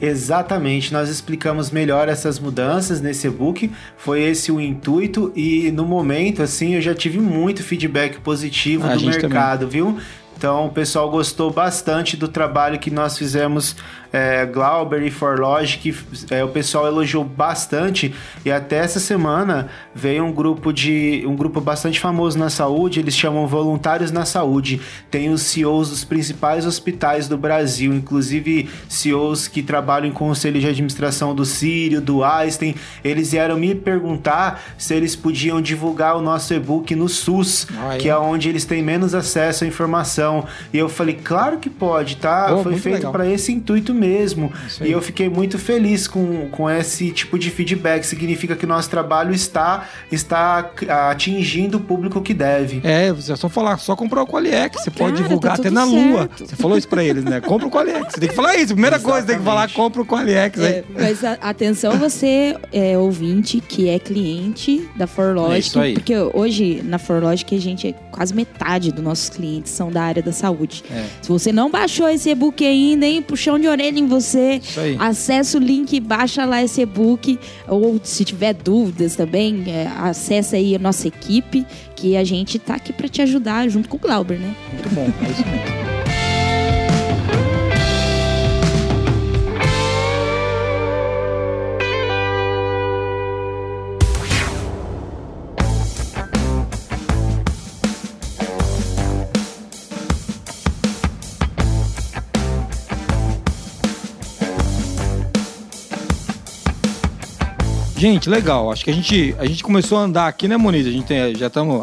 Exatamente, nós explicamos melhor essas mudanças nesse e-book, foi esse o intuito e no momento assim eu já tive muito feedback positivo ah, do mercado, também. viu? Então o pessoal gostou bastante do trabalho que nós fizemos é, Glauber e Forlogic, é, o pessoal elogiou bastante e até essa semana veio um grupo de um grupo bastante famoso na saúde, eles chamam Voluntários na Saúde. Tem os CEOs dos principais hospitais do Brasil, inclusive CEOs que trabalham em conselho de administração do Sírio, do Einstein. Eles vieram me perguntar se eles podiam divulgar o nosso e-book no SUS, que é onde eles têm menos acesso à informação. E eu falei, claro que pode, tá? Oh, Foi feito para esse intuito mesmo mesmo. E eu fiquei muito feliz com, com esse tipo de feedback. Significa que o nosso trabalho está, está atingindo o público que deve. É, você é só falar, só comprar o Qualiex. Você pode divulgar tá até na certo. Lua. Você falou isso pra eles, né? Compra o Qualiex. Você tem que falar isso. Primeira Exatamente. coisa, tem que falar, compra o Qualiex. É, mas a, atenção, você é ouvinte que é cliente da Forlogic. É porque hoje na Forlogic a gente é quase metade dos nossos clientes são da área da saúde. É. Se você não baixou esse e-book ainda, hein, puxão de orelha em você. Acesse o link, baixa lá esse e-book. Ou se tiver dúvidas também, é, acessa aí a nossa equipe, que a gente tá aqui para te ajudar junto com o Glauber, né? Muito bom, é isso mesmo. Gente, legal. Acho que a gente, a gente começou a andar aqui, né, Moniz? A gente tem, já estamos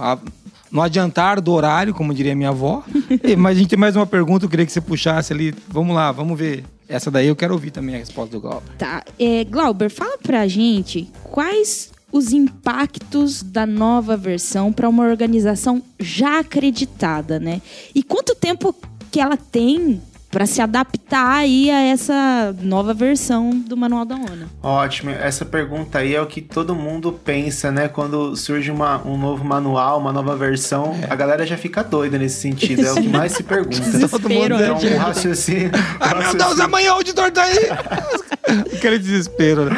no adiantar do horário, como diria minha avó. E, mas a gente tem mais uma pergunta, eu queria que você puxasse ali. Vamos lá, vamos ver. Essa daí eu quero ouvir também a resposta do Glauber. Tá. É, Glauber, fala pra gente quais os impactos da nova versão para uma organização já acreditada, né? E quanto tempo que ela tem para se adaptar aí a essa nova versão do Manual da ONU? Ótimo, essa pergunta aí é o que todo mundo pensa, né? Quando surge uma, um novo manual, uma nova versão, é. a galera já fica doida nesse sentido, é o que mais se pergunta. todo mundo então, um raciocínio. Ah, meu Deus, amanhã o auditor tá aí! Aquele desespero, né?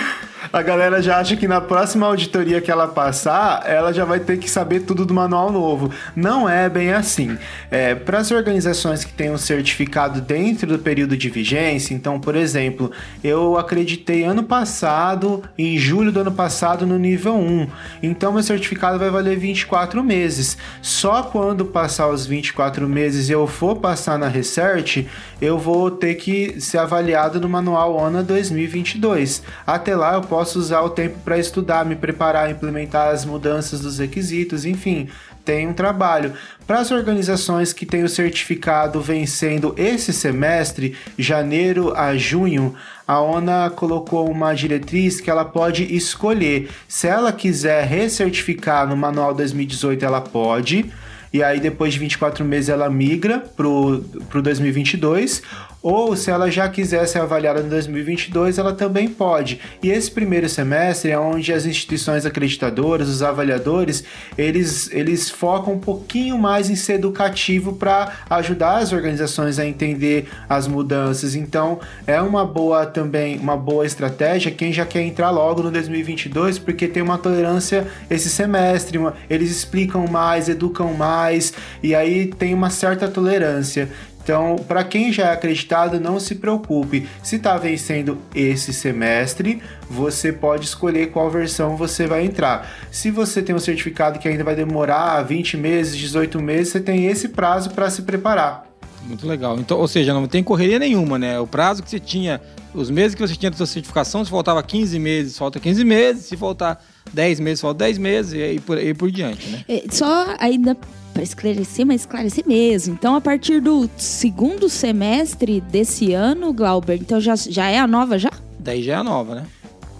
A galera já acha que na próxima auditoria que ela passar, ela já vai ter que saber tudo do manual novo. Não é bem assim. É, Para as organizações que têm um certificado dentro do período de vigência, então, por exemplo, eu acreditei ano passado, em julho do ano passado, no nível 1. Então, meu certificado vai valer 24 meses. Só quando passar os 24 meses e eu for passar na Research, eu vou ter que ser avaliado no manual ONA 2022. Até lá, eu posso posso usar o tempo para estudar, me preparar, implementar as mudanças dos requisitos, enfim, tem um trabalho. Para as organizações que têm o certificado vencendo esse semestre, janeiro a junho, a ONA colocou uma diretriz que ela pode escolher. Se ela quiser recertificar no Manual 2018, ela pode. E aí, depois de 24 meses, ela migra para o 2022 ou se ela já quiser ser avaliada em 2022, ela também pode. E esse primeiro semestre é onde as instituições acreditadoras, os avaliadores, eles, eles focam um pouquinho mais em ser educativo para ajudar as organizações a entender as mudanças. Então, é uma boa também, uma boa estratégia quem já quer entrar logo no 2022, porque tem uma tolerância esse semestre, uma, eles explicam mais, educam mais, e aí tem uma certa tolerância. Então, para quem já é acreditado, não se preocupe. Se está vencendo esse semestre, você pode escolher qual versão você vai entrar. Se você tem um certificado que ainda vai demorar 20 meses, 18 meses, você tem esse prazo para se preparar. Muito legal. Então, ou seja, não tem correria nenhuma, né? O prazo que você tinha, os meses que você tinha da sua certificação, se faltava 15 meses, falta 15 meses, se faltar 10 meses, falta 10 meses, e aí por, aí por diante, né? É, só ainda para esclarecer, mas esclarecer mesmo. Então, a partir do segundo semestre desse ano, Glauber, então já, já é a nova já? Daí já é a nova, né?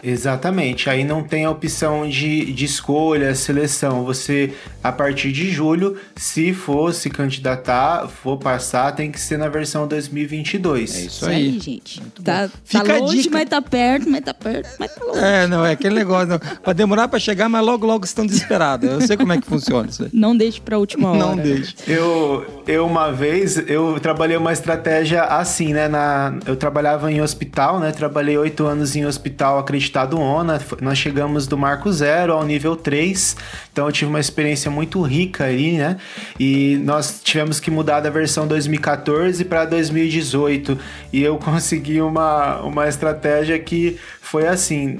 Exatamente. Aí não tem a opção de, de escolha, seleção. Você, a partir de julho, se for se candidatar, for passar, tem que ser na versão 2022. É isso, isso aí. aí. gente. Tá, tá longe, mas tá perto, mas tá perto, mas tá longe. É, não, é aquele negócio. Não. Vai demorar para chegar, mas logo, logo estão desesperados. Eu sei como é que funciona isso aí. Não deixe pra última hora. Não deixe. Eu, eu, uma vez, eu trabalhei uma estratégia assim, né? Na, eu trabalhava em hospital, né? Trabalhei oito anos em hospital acreditado estado ONA, nós chegamos do marco zero ao nível 3, então eu tive uma experiência muito rica aí, né? E nós tivemos que mudar da versão 2014 para 2018, e eu consegui uma, uma estratégia que foi assim,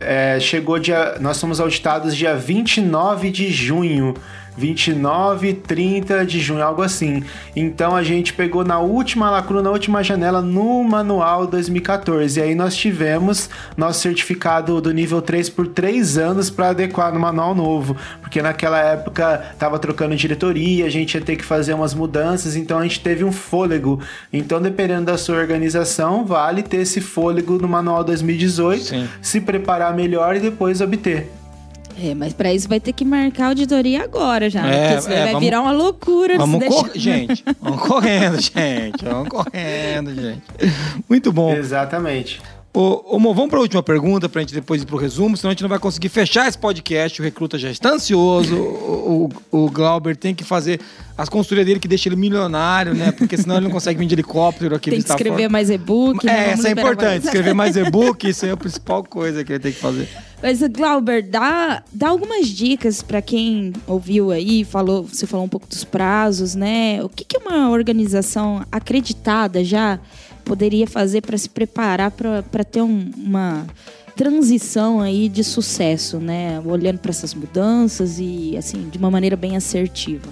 é, chegou dia. Nós fomos auditados dia 29 de junho. 29, 30 de junho, algo assim. Então a gente pegou na última lacuna, na última janela no manual 2014. E aí nós tivemos nosso certificado do nível 3 por 3 anos para adequar no manual novo. Porque naquela época tava trocando diretoria, a gente ia ter que fazer umas mudanças, então a gente teve um fôlego. Então, dependendo da sua organização, vale ter esse fôlego no manual 2018, Sim. se preparar melhor e depois obter. É, mas para isso vai ter que marcar a auditoria agora já. Né? É, é, vai vamos, virar uma loucura. Vamos cor... Gente, vamos correndo, gente. Vamos correndo, gente. Muito bom. Exatamente. Ô, ô Mo, vamos para a última pergunta para a gente depois ir para o resumo, senão a gente não vai conseguir fechar esse podcast. O recruta já está ansioso. O, o, o Glauber tem que fazer as consultorias dele que deixa ele milionário, né? Porque senão ele não consegue vir de helicóptero aqui Tem que escrever mais e-book. Né? É, isso é importante. Mais... Escrever mais e-book, isso é a principal coisa que ele tem que fazer. Mas, Glauber, dá, dá algumas dicas para quem ouviu aí, falou, você falou um pouco dos prazos, né? O que, que uma organização acreditada já poderia fazer para se preparar para ter um, uma transição aí de sucesso, né? Olhando para essas mudanças e assim de uma maneira bem assertiva.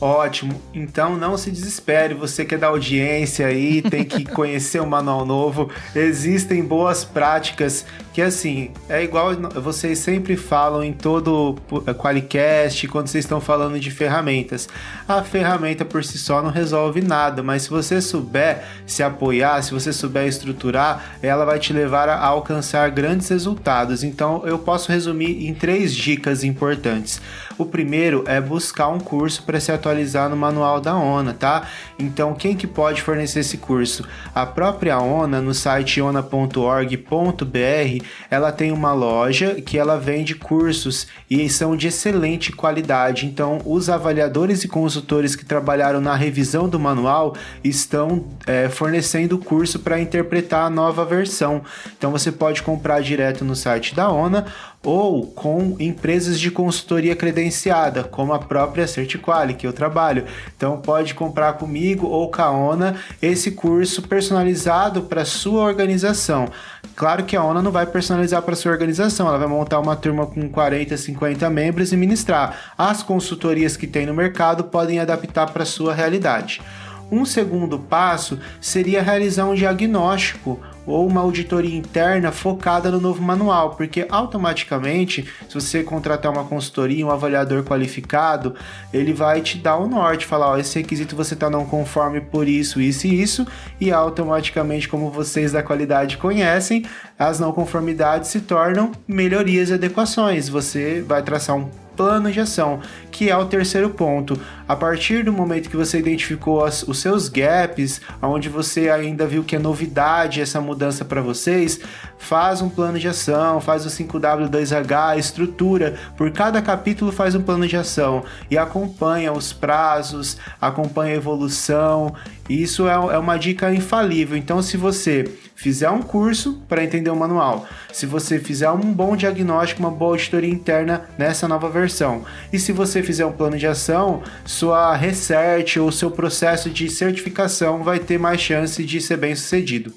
Ótimo. Então não se desespere, você quer dar audiência aí, tem que conhecer o manual novo. Existem boas práticas que assim, é igual vocês sempre falam em todo Qualicast, quando vocês estão falando de ferramentas. A ferramenta por si só não resolve nada, mas se você souber se apoiar, se você souber estruturar, ela vai te levar a alcançar grandes resultados. Então, eu posso resumir em três dicas importantes. O primeiro é buscar um curso para se atualizar no manual da ONA, tá? Então, quem que pode fornecer esse curso? A própria ONA, no site ona.org.br, ela tem uma loja que ela vende cursos e são de excelente qualidade. Então, os avaliadores e consultores que trabalharam na revisão do manual estão é, fornecendo curso para interpretar a nova versão. Então, você pode comprar direto no site da ONA ou com empresas de consultoria credenciada, como a própria Certiquali, que eu trabalho. Então pode comprar comigo ou com a ONA esse curso personalizado para sua organização. Claro que a ONA não vai personalizar para sua organização, ela vai montar uma turma com 40, 50 membros e ministrar. As consultorias que tem no mercado podem adaptar para sua realidade. Um segundo passo seria realizar um diagnóstico ou uma auditoria interna focada no novo manual, porque automaticamente, se você contratar uma consultoria, um avaliador qualificado, ele vai te dar o um norte, falar, ó, esse requisito você está não conforme por isso, isso e isso, e automaticamente, como vocês da qualidade conhecem, as não conformidades se tornam melhorias e adequações. Você vai traçar um plano de ação, que é o terceiro ponto. A partir do momento que você identificou as, os seus gaps, onde você ainda viu que é novidade essa mudança para vocês, faz um plano de ação, faz o 5W2H, estrutura, por cada capítulo faz um plano de ação e acompanha os prazos, acompanha a evolução. Isso é, é uma dica infalível. Então, se você fizer um curso para entender o manual, se você fizer um bom diagnóstico, uma boa auditoria interna nessa nova versão, e se você fizer um plano de ação, sua research ou seu processo de certificação vai ter mais chance de ser bem sucedido.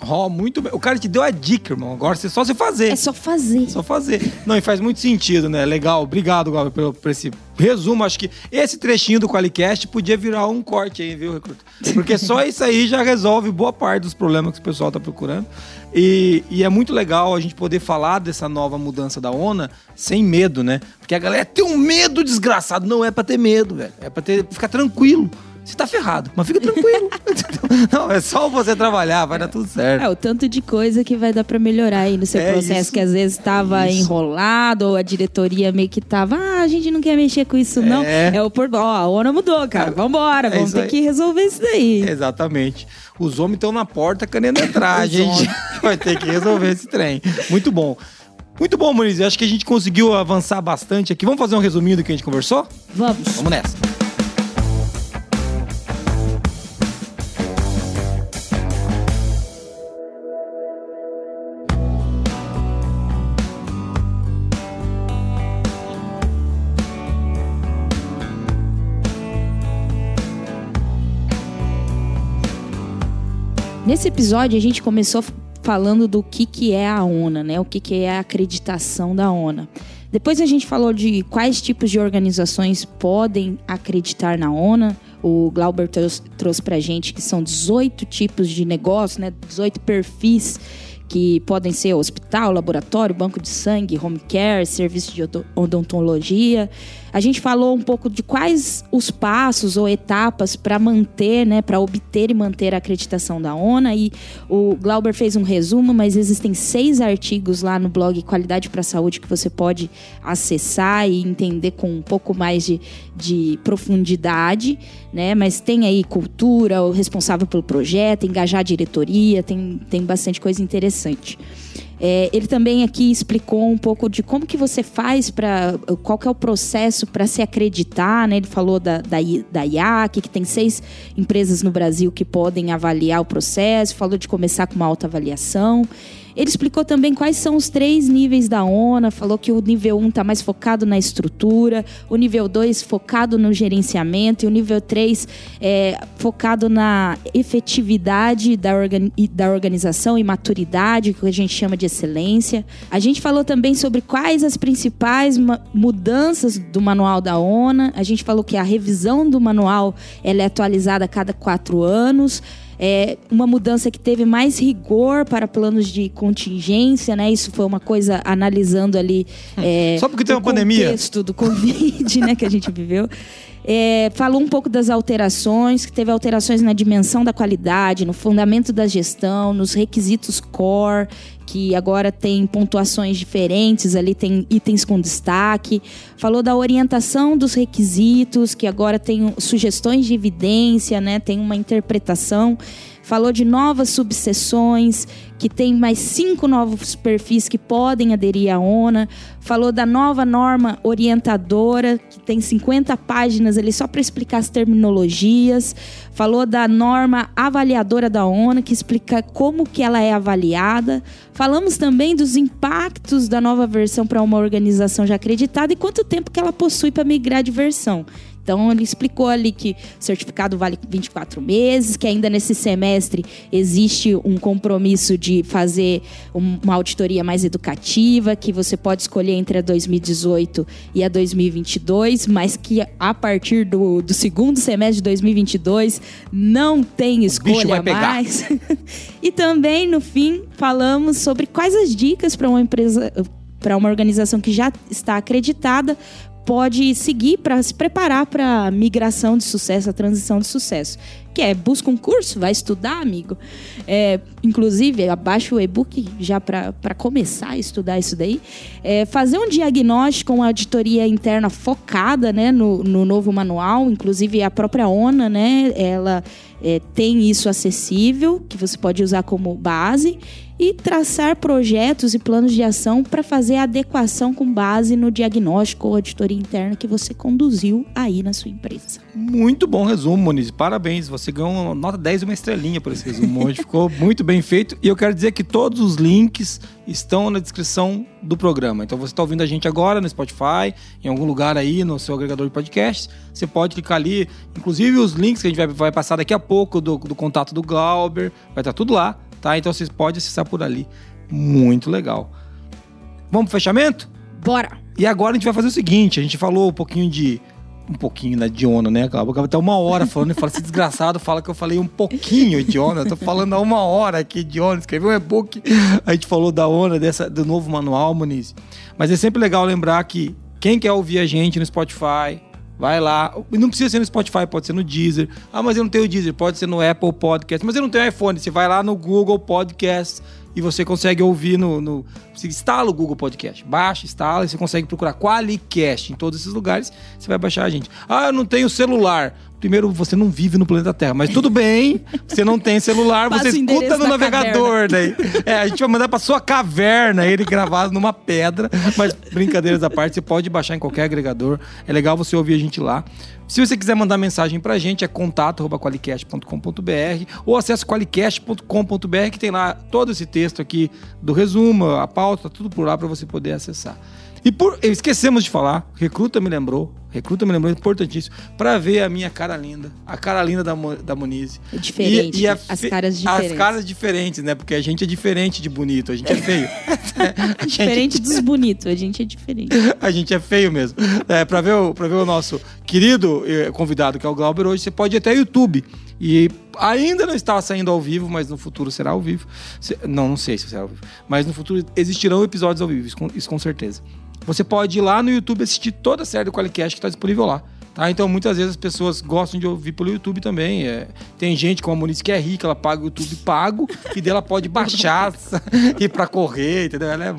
Ó, oh, muito bem. O cara te deu a dica, irmão. Agora é só você fazer. É só fazer. Só fazer. Não, e faz muito sentido, né? Legal. Obrigado, Galvão, por, por esse resumo. Acho que esse trechinho do Qualicast podia virar um corte aí, viu, Recruta? Porque só isso aí já resolve boa parte dos problemas que o pessoal tá procurando. E, e, é muito legal a gente poder falar dessa nova mudança da ONA sem medo, né? Porque a galera tem um medo desgraçado. Não é pra ter medo, velho. É pra ter, ficar tranquilo você tá ferrado. Mas fica tranquilo. não, é só você trabalhar, vai dar tudo certo. É, o tanto de coisa que vai dar para melhorar aí no seu é processo, isso. que às vezes estava enrolado, ou a diretoria meio que tava, ah, a gente não quer mexer com isso, não. É, é o por. Ó, a hora mudou, cara. É. Vambora, é vamos ter aí. que resolver isso daí. Exatamente. Os homens estão na porta querendo entrar. a gente vai ter que resolver esse trem. Muito bom. Muito bom, Muniz. Eu acho que a gente conseguiu avançar bastante aqui. Vamos fazer um resuminho do que a gente conversou? Vamos. Vamos nessa. Nesse episódio a gente começou falando do que, que é a ONA, né? O que, que é a acreditação da ONA. Depois a gente falou de quais tipos de organizações podem acreditar na ONA. O Glauber trouxe, trouxe pra gente que são 18 tipos de negócio, né? 18 perfis que podem ser hospital, laboratório, banco de sangue, home care, serviço de odontologia. A gente falou um pouco de quais os passos ou etapas para manter, né, para obter e manter a acreditação da ONA. E o Glauber fez um resumo, mas existem seis artigos lá no blog Qualidade para a Saúde que você pode acessar e entender com um pouco mais de, de profundidade, né? Mas tem aí cultura, o responsável pelo projeto, engajar a diretoria, tem, tem bastante coisa interessante. É, ele também aqui explicou um pouco de como que você faz para qual que é o processo para se acreditar, né? Ele falou da, da, da IAC, que tem seis empresas no Brasil que podem avaliar o processo, falou de começar com uma autoavaliação. Ele explicou também quais são os três níveis da ONA, falou que o nível 1 um está mais focado na estrutura, o nível 2 focado no gerenciamento e o nível 3 é, focado na efetividade da, organi da organização e maturidade, que a gente chama de excelência. A gente falou também sobre quais as principais mudanças do manual da ONA. A gente falou que a revisão do manual ela é atualizada a cada quatro anos. É uma mudança que teve mais rigor para planos de contingência, né? Isso foi uma coisa analisando ali. É, Só porque tem o uma pandemia. contexto do Covid, né, que a gente viveu. É, falou um pouco das alterações, que teve alterações na dimensão da qualidade, no fundamento da gestão, nos requisitos core, que agora tem pontuações diferentes, ali tem itens com destaque. Falou da orientação dos requisitos, que agora tem sugestões de evidência, né? Tem uma interpretação. Falou de novas subseções, que tem mais cinco novos perfis que podem aderir à ONA. Falou da nova norma orientadora, que tem 50 páginas ali só para explicar as terminologias. Falou da norma avaliadora da ONA, que explica como que ela é avaliada. Falamos também dos impactos da nova versão para uma organização já acreditada e quanto tempo que ela possui para migrar de versão. Então, ele explicou ali que o certificado vale 24 meses, que ainda nesse semestre existe um compromisso de fazer uma auditoria mais educativa, que você pode escolher entre a 2018 e a 2022, mas que a partir do, do segundo semestre de 2022 não tem escolha mais. e também, no fim, falamos sobre quais as dicas para uma empresa para uma organização que já está acreditada pode seguir para se preparar para a migração de sucesso, a transição de sucesso. Que é, busca um curso, vai estudar, amigo. É, inclusive, abaixa o e-book já para começar a estudar isso daí. É, fazer um diagnóstico, uma auditoria interna focada né, no, no novo manual. Inclusive, a própria ONA, né, ela é, tem isso acessível, que você pode usar como base e traçar projetos e planos de ação para fazer a adequação com base no diagnóstico ou auditoria interna que você conduziu aí na sua empresa. Muito bom resumo, Moniz. Parabéns. Você ganhou uma nota 10 e uma estrelinha por esse resumo hoje. Ficou muito bem feito. E eu quero dizer que todos os links estão na descrição do programa. Então você está ouvindo a gente agora no Spotify, em algum lugar aí no seu agregador de podcasts. Você pode clicar ali. Inclusive os links que a gente vai, vai passar daqui a pouco do, do contato do Glauber. Vai estar tudo lá, tá? Então vocês podem acessar por ali. Muito legal. Vamos pro fechamento? Bora! E agora a gente vai fazer o seguinte: a gente falou um pouquinho de. Um pouquinho na Diona, né? Acaba até uma hora falando e fala: esse desgraçado fala que eu falei um pouquinho de Ona. Eu tô falando há uma hora aqui de Ona. Escreveu um e-book. A gente falou da Ona, dessa, do novo manual, Muniz. Mas é sempre legal lembrar que quem quer ouvir a gente no Spotify, Vai lá. Não precisa ser no Spotify, pode ser no Deezer. Ah, mas eu não tenho Deezer, pode ser no Apple Podcast. Mas eu não tenho iPhone. Você vai lá no Google Podcast e você consegue ouvir no. no você instala o Google Podcast. Baixa, instala e você consegue procurar Qualicast em todos esses lugares. Você vai baixar a gente. Ah, eu não tenho celular. Primeiro, você não vive no planeta Terra, mas tudo bem, você não tem celular, você escuta no navegador. Daí. É, a gente vai mandar pra sua caverna ele gravado numa pedra. Mas brincadeiras à parte, você pode baixar em qualquer agregador. É legal você ouvir a gente lá. Se você quiser mandar mensagem pra gente, é contato.qualicast.com.br ou acesse qualicast.com.br que tem lá todo esse texto aqui do resumo, a pauta, tudo por lá para você poder acessar. E por esquecemos de falar, Recruta me lembrou, Recruta me lembrou, importantíssimo, para ver a minha cara linda, a cara linda da, Mo- da Monize. É diferente, a as caras As diferentes. caras diferentes, né? Porque a gente é diferente de bonito, a gente é feio. Gente- Diferente dos bonitos, a gente é diferente. a gente é feio mesmo. É, pra, ver o, pra ver o nosso querido eh, convidado, que é o Glauber, hoje você pode ir até o YouTube. E ainda não está saindo ao vivo, mas no futuro será ao vivo. Não, não sei se será ao vivo. Mas no futuro existirão episódios ao vivo, isso com, isso com certeza. Você pode ir lá no YouTube assistir toda a série do Qualicast que está disponível lá. Tá? Então, muitas vezes as pessoas gostam de ouvir pelo YouTube também. É, tem gente como a Muniz que é rica, ela paga o YouTube pago e dela pode baixar e para correr, entendeu? Ela é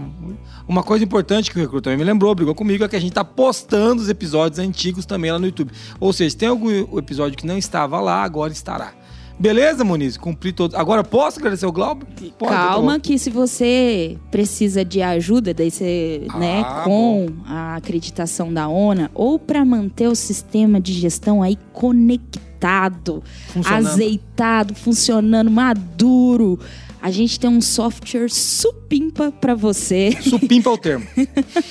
uma coisa importante que o Recruta também me lembrou, brigou comigo, é que a gente tá postando os episódios antigos também lá no YouTube. Ou seja, se tem algum episódio que não estava lá, agora estará. Beleza, Muniz? Cumpri todos. Agora posso agradecer o Glauber? Pode, Calma, que se você precisa de ajuda, daí você, Ah, né, com a acreditação da ONA, ou para manter o sistema de gestão aí conectado, Funcionando. azeitado, funcionando, maduro, a gente tem um software supimpa para você. Supimpa é o termo.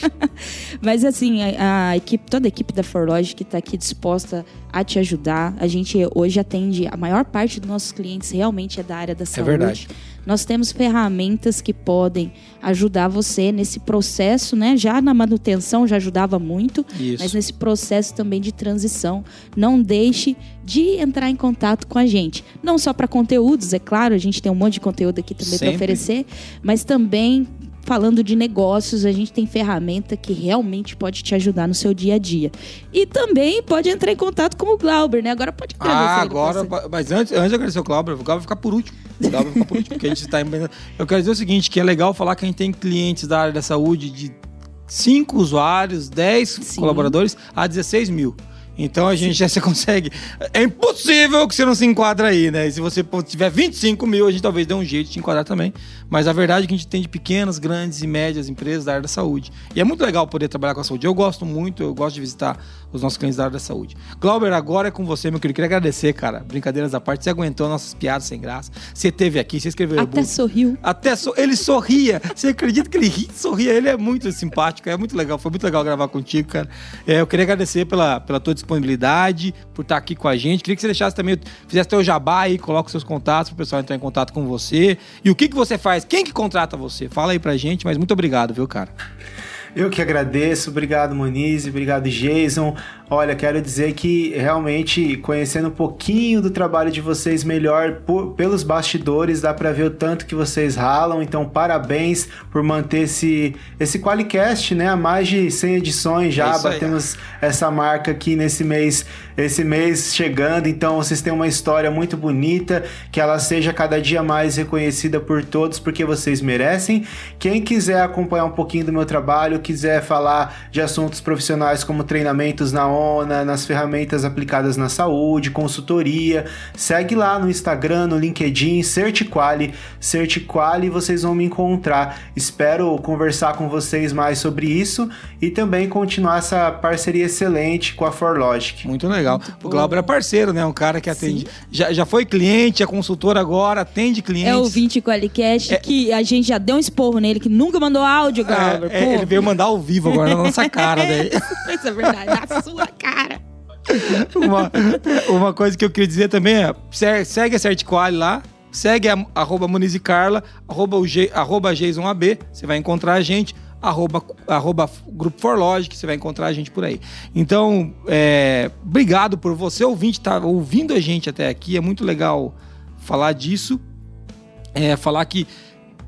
Mas assim, a, a equipe, toda a equipe da Forlogic está aqui disposta a te ajudar. A gente hoje atende a maior parte dos nossos clientes realmente é da área da saúde. verdade. Nós temos ferramentas que podem ajudar você nesse processo, né? Já na manutenção já ajudava muito, Isso. mas nesse processo também de transição, não deixe de entrar em contato com a gente. Não só para conteúdos, é claro, a gente tem um monte de conteúdo aqui também para oferecer, mas também falando de negócios, a gente tem ferramenta que realmente pode te ajudar no seu dia a dia. E também pode entrar em contato com o Glauber, né? Agora pode agradecer Ah, agora. Mas antes, antes de agradecer o Glauber, o Glauber vai ficar por último. O Glauber vai ficar por último, porque a gente está Eu quero dizer o seguinte: que é legal falar que a gente tem clientes da área da saúde de 5 usuários, 10 Sim. colaboradores a 16 mil. Então a gente já se consegue. É impossível que você não se enquadra aí, né? E se você tiver 25 mil, a gente talvez dê um jeito de te enquadrar também. Mas a verdade é que a gente tem de pequenas, grandes e médias empresas da área da saúde. E é muito legal poder trabalhar com a saúde. Eu gosto muito, eu gosto de visitar os nossos clientes da área da saúde. Glauber, agora é com você, meu querido. Queria agradecer, cara. Brincadeiras à parte. Você aguentou nossas piadas sem graça. Você teve aqui, você escreveu. Até e-book. sorriu. Até so- ele sorria. Você acredita que ele ri, sorria? Ele é muito simpático, é muito legal. Foi muito legal gravar contigo, cara. É, eu queria agradecer pela, pela tua disponibilidade, por estar aqui com a gente. Queria que você deixasse também, fizesse teu jabá aí, coloca os seus contatos para o pessoal entrar em contato com você. E o que, que você faz? Quem que contrata você? Fala aí pra gente, mas muito obrigado, viu, cara? Eu que agradeço, obrigado Moniz, obrigado Jason. Olha, quero dizer que realmente conhecendo um pouquinho do trabalho de vocês melhor por- pelos bastidores, dá pra ver o tanto que vocês ralam. Então, parabéns por manter esse esse Qualicast, né? Há mais de 100 edições É já, aí. batemos essa marca aqui nesse mês, esse mês chegando. Então, vocês têm uma história muito bonita, que ela seja cada dia mais reconhecida por todos, porque vocês merecem. Quem quiser acompanhar um pouquinho do meu trabalho, quiser falar de assuntos profissionais como treinamentos na Nas ferramentas aplicadas na saúde, consultoria, segue lá no Instagram, no LinkedIn, Certiquali, Certiquali, vocês vão me encontrar. Espero conversar com vocês mais sobre isso e também continuar essa parceria excelente com a ForLogic. Muito legal. bom. o Glauber é parceiro, né? Um cara que atende. Já, já foi cliente, é consultor agora, atende clientes. É o 20 Qualicast que a gente já deu um esporro nele, que nunca mandou áudio, Glauber. É, é, ele veio mandar ao vivo agora na nossa cara, né? Isso é verdade, na sua cara. uma, uma coisa que eu queria dizer também é: se- segue a Certiquali lá, segue a arroba Carla, arroba, G, arroba JasonAB, você vai encontrar a gente, arroba, arroba Grupo Forlogic, você vai encontrar a gente por aí. Então, é, obrigado por você ouvinte estar ouvindo a gente até aqui, é muito legal falar disso, é, falar que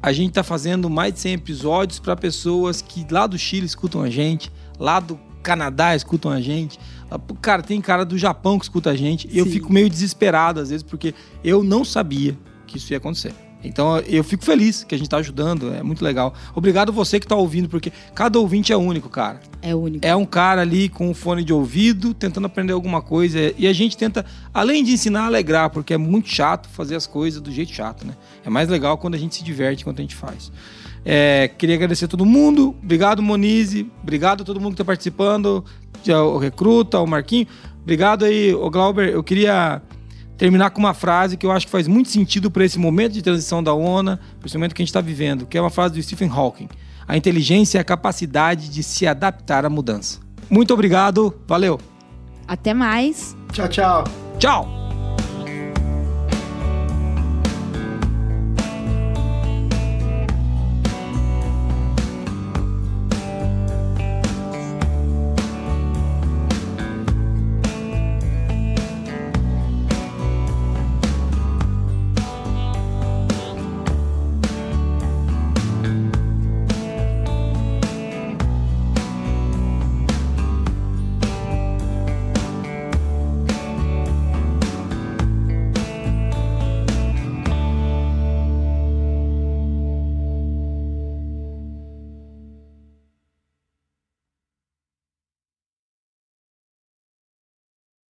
a gente está fazendo mais de 100 episódios para pessoas que lá do Chile escutam a gente, lá do Canadá escutam a gente. Ah, Cara, tem cara do Japão que escuta a gente. E eu Sim. fico meio desesperado às vezes, porque eu não sabia que isso ia acontecer. Então eu fico feliz que a gente tá ajudando, é muito legal. Obrigado você que tá ouvindo, porque cada ouvinte é único, cara. É único. É um cara ali com um fone de ouvido, tentando aprender alguma coisa. E a gente tenta, além de ensinar, alegrar, porque é muito chato fazer as coisas do jeito chato, né? É mais legal quando a gente se diverte enquanto a gente faz. É, queria agradecer a todo mundo. Obrigado, Monize. Obrigado a todo mundo que está participando. O Recruta, o Marquinho. Obrigado aí, o Glauber. Eu queria terminar com uma frase que eu acho que faz muito sentido para esse momento de transição da ONA, para esse momento que a gente está vivendo, que é uma frase do Stephen Hawking. A inteligência é a capacidade de se adaptar à mudança. Muito obrigado. Valeu. Até mais. Tchau, tchau. Tchau.